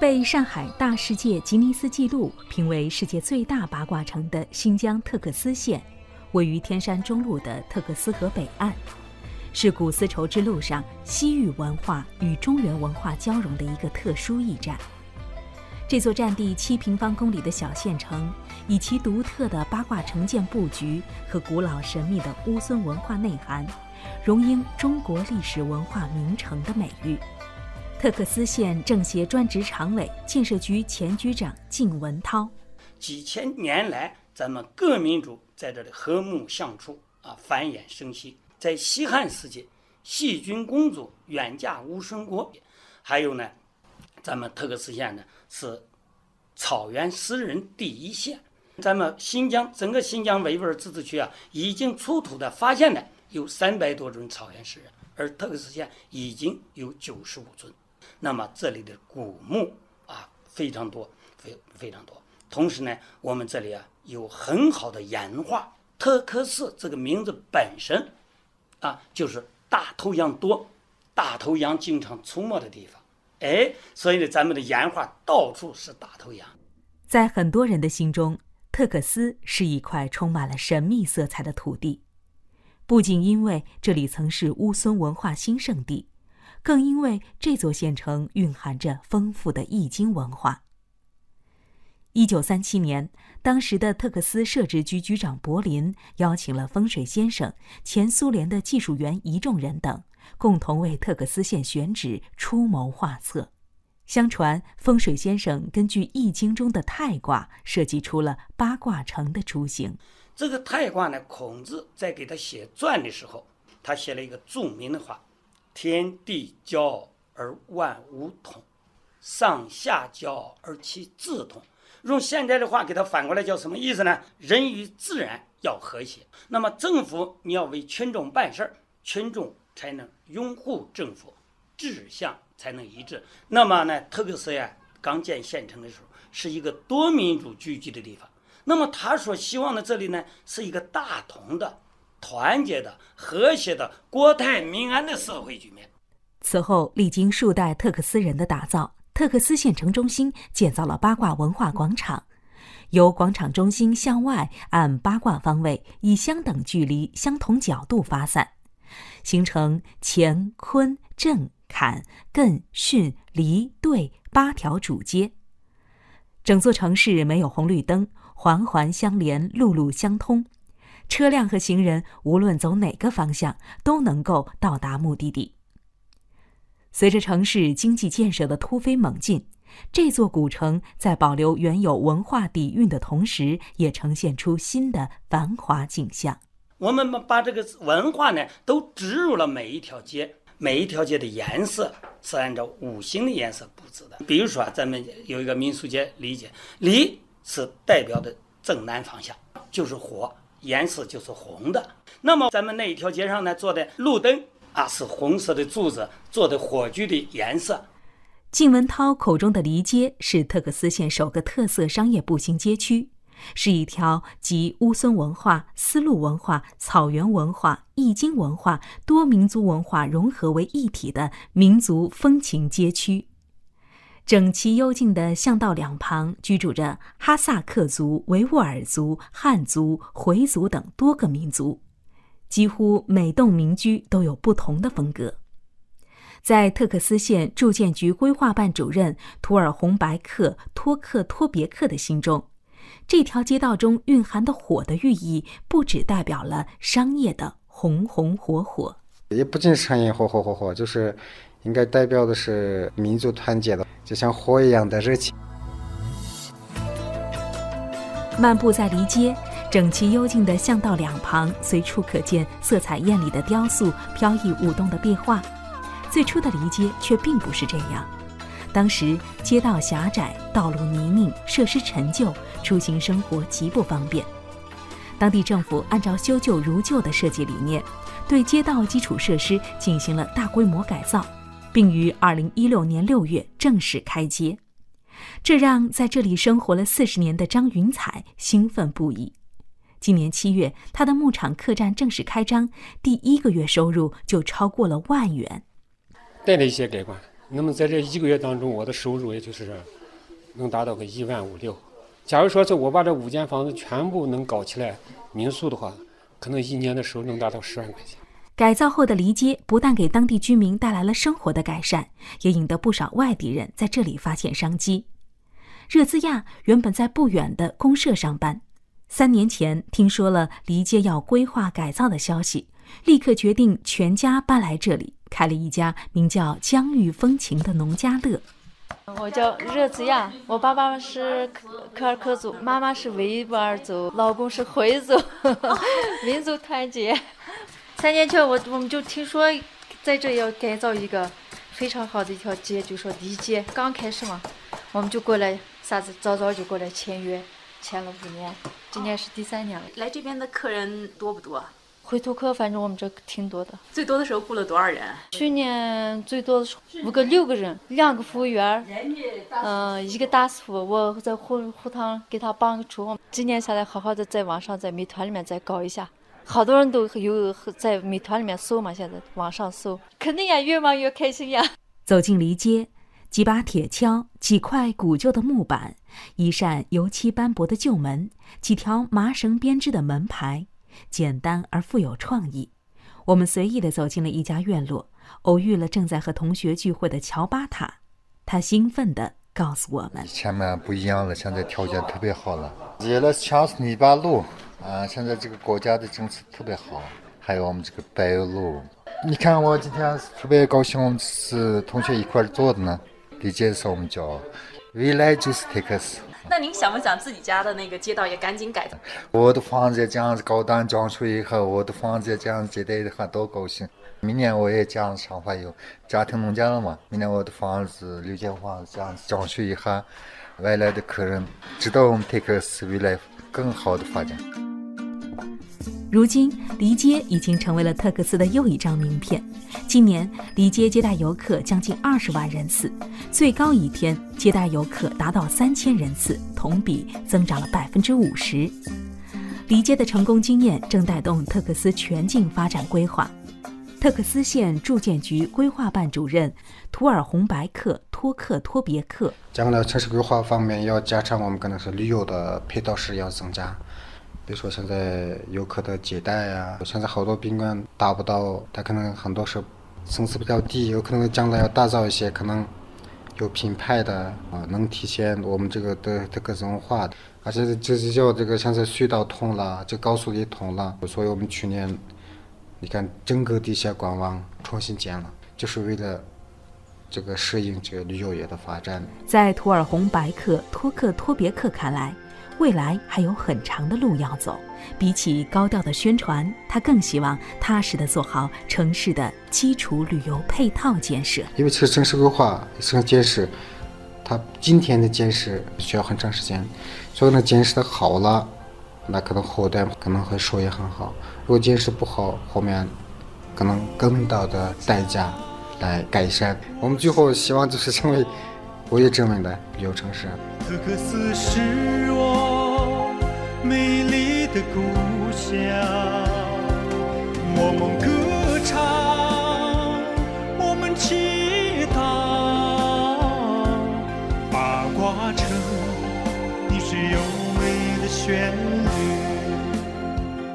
被上海大世界吉尼斯纪录评为世界最大八卦城的新疆特克斯县，位于天山中路的特克斯河北岸，是古丝绸之路上西域文化与中原文化交融的一个特殊驿站。这座占地七平方公里的小县城，以其独特的八卦城建布局和古老神秘的乌孙文化内涵，荣膺“中国历史文化名城”的美誉。特克斯县政协专职常委、建设局前局长靳文涛：几千年来，咱们各民族在这里和睦相处啊，繁衍生息。在西汉时期，细菌公主远嫁乌孙国，还有呢，咱们特克斯县呢是草原诗人第一县。咱们新疆整个新疆维吾尔自治区啊，已经出土的发现的有三百多尊草原诗人，而特克斯县已经有九十五尊。那么这里的古墓啊非常多，非非常多。同时呢，我们这里啊有很好的岩画。特克斯这个名字本身啊就是大头羊多，大头羊经常出没的地方。哎，所以呢，咱们的岩画到处是大头羊。在很多人的心中，特克斯是一块充满了神秘色彩的土地，不仅因为这里曾是乌孙文化兴盛地。更因为这座县城蕴含着丰富的易经文化。一九三七年，当时的特克斯设置局局长柏林邀请了风水先生、前苏联的技术员一众人等，共同为特克斯县选址出谋划策。相传，风水先生根据易经中的太卦，设计出了八卦城的雏形。这个太卦呢，孔子在给他写传的时候，他写了一个著名的话。天地交而万物通，上下交而其自统。用现在的话给它反过来叫什么意思呢？人与自然要和谐。那么政府你要为群众办事儿，群众才能拥护政府，志向才能一致。那么呢，特克斯呀刚建县城的时候是一个多民族聚集的地方。那么他所希望的这里呢是一个大同的。团结的、和谐的、国泰民安的社会局面。此后，历经数代特克斯人的打造，特克斯县城中心建造了八卦文化广场，由广场中心向外按八卦方位，以相等距离、相同角度发散，形成乾、坤、震、坎、艮、巽、离、兑八条主街。整座城市没有红绿灯，环环相连，路路相通。车辆和行人无论走哪个方向都能够到达目的地。随着城市经济建设的突飞猛进，这座古城在保留原有文化底蕴的同时，也呈现出新的繁华景象。我们把这个文化呢，都植入了每一条街，每一条街的颜色是按照五行的颜色布置的。比如说，咱们有一个民俗街，理解离是代表的正南方向，就是火。颜色就是红的。那么咱们那一条街上呢，做的路灯啊，是红色的柱子做的火炬的颜色。靳文涛口中的离街是特克斯县首个特色商业步行街区，是一条集乌孙文化、丝路文化、草原文化、易经文化、多民族文化融合为一体的民族风情街区。整齐幽静的巷道两旁居住着哈萨克族、维吾尔族、汉族、回族等多个民族，几乎每栋民居都有不同的风格。在特克斯县住建局规划办主任图尔洪白克托克托别克的心中，这条街道中蕴含的火的寓意，不只代表了商业的红红火火，也不仅是商业火火火火，就是。应该代表的是民族团结的，就像火一样的热情。漫步在离街，整齐幽静的巷道两旁，随处可见色彩艳丽的雕塑、飘逸舞动的壁画。最初的离街却并不是这样，当时街道狭窄，道路泥泞，设施陈旧，出行生活极不方便。当地政府按照修旧如旧的设计理念，对街道基础设施进行了大规模改造。并于二零一六年六月正式开街，这让在这里生活了四十年的张云彩兴奋不已。今年七月，他的牧场客栈正式开张，第一个月收入就超过了万元。带来一些改观，那么在这一个月当中，我的收入也就是能达到个一万五六。假如说是我把这五间房子全部能搞起来民宿的话，可能一年的收入能达到十万块钱。改造后的离街不但给当地居民带来了生活的改善，也引得不少外地人在这里发现商机。热兹亚原本在不远的公社上班，三年前听说了离街要规划改造的消息，立刻决定全家搬来这里，开了一家名叫“疆域风情”的农家乐。我叫热子亚，我爸爸是柯尔克族，妈妈是维吾尔族，老公是回族，民族团结。三年前我我们就听说在这要改造一个非常好的一条街，就说梨街刚开始嘛，我们就过来，啥子早早就过来签约，签了五年，今年是第三年了。来这边的客人多不多？回头客反正我们这挺多的，最多的时候雇了多少人？去年最多的时候五个六个人，两个服务员，嗯，一个大师傅，我在后后堂给他帮个厨。今年下来好好的在网上在美团里面再搞一下，好多人都有在美团里面搜嘛，现在网上搜，肯定呀，越忙越开心呀。走进离街，几把铁锹，几块古旧的木板，一扇油漆斑驳的旧门，几条麻绳编织的门牌。简单而富有创意。我们随意地走进了一家院落，偶遇了正在和同学聚会的乔巴塔。他兴奋地告诉我们：“前面不一样了，现在条件特别好了，接了强泥巴路啊！现在这个国家的政策特别好，还有我们这个柏油路。你看我今天特别高兴，我们是同学一块儿做的呢。理解的时候我们叫未来就是 takes。”那您想不想自己家的那个街道也赶紧改造？我的房子这样子高档装修以后，我的房子这样接待的话多高兴！明年我也这样想法有家庭农家了嘛？明年我的房子六间房子这样子装修一下，外来的客人知道我们泰克斯未来更好的发展。如今，梨街已经成为了特克斯的又一张名片。今年，梨街接待游客将近二十万人次，最高一天接待游客达到三千人次，同比增长了百分之五十。梨街的成功经验正带动特克斯全境发展规划。特克斯县住建局规划办主任图尔洪白克托克托别克，将来城市规划方面要加强，我们可能是旅游的配套是要增加。比如说现在游客的接待呀，现在好多宾馆达不到，它可能很多是层次比较低，有可能将来要打造一些可能有品牌的啊，能体现我们这个的这个文化的。而且这是叫这个现在隧道通了，这高速也通了，所以我们去年你看整个地下管网重新建了，就是为了这个适应这个旅游业的发展。在图尔洪白克托克托别克看来。未来还有很长的路要走，比起高调的宣传，他更希望踏实的做好城市的基础旅游配套建设。因为其实城市规划、城市建设，它今天的建设需要很长时间，所以呢，建设的好了，那可能后代可能会收益很好；如果建设不好，后面可能更大的代价来改善。我们最后希望就是成为国际知名的旅游城市。特克斯是我美丽的故乡，我们歌唱，我们祈祷，八卦城，你是优美的旋律。